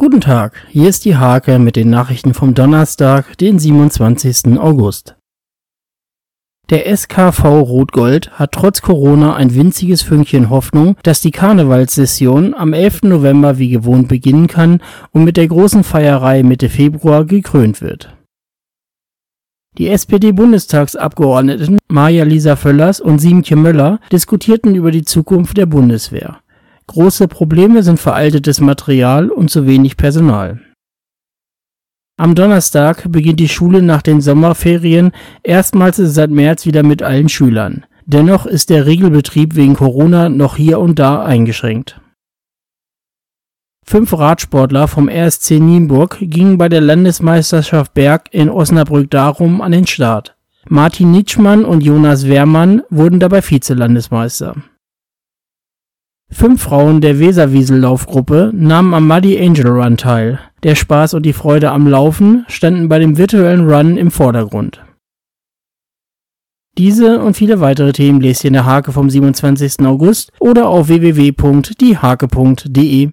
Guten Tag, hier ist die Hake mit den Nachrichten vom Donnerstag, den 27. August. Der SKV Rot-Gold hat trotz Corona ein winziges Fünkchen Hoffnung, dass die Karnevalssession am 11. November wie gewohnt beginnen kann und mit der großen Feierei Mitte Februar gekrönt wird. Die SPD-Bundestagsabgeordneten Maja-Lisa Völlers und Siemtje Möller diskutierten über die Zukunft der Bundeswehr. Große Probleme sind veraltetes Material und zu wenig Personal. Am Donnerstag beginnt die Schule nach den Sommerferien erstmals seit März wieder mit allen Schülern. Dennoch ist der Regelbetrieb wegen Corona noch hier und da eingeschränkt. Fünf Radsportler vom RSC Nienburg gingen bei der Landesmeisterschaft Berg in Osnabrück darum an den Start. Martin Nitschmann und Jonas Wehrmann wurden dabei Vizelandesmeister Fünf Frauen der Weserwiesel-Laufgruppe nahmen am Muddy Angel Run teil. Der Spaß und die Freude am Laufen standen bei dem virtuellen Run im Vordergrund. Diese und viele weitere Themen lest ihr in der Hake vom 27. August oder auf www.diehake.de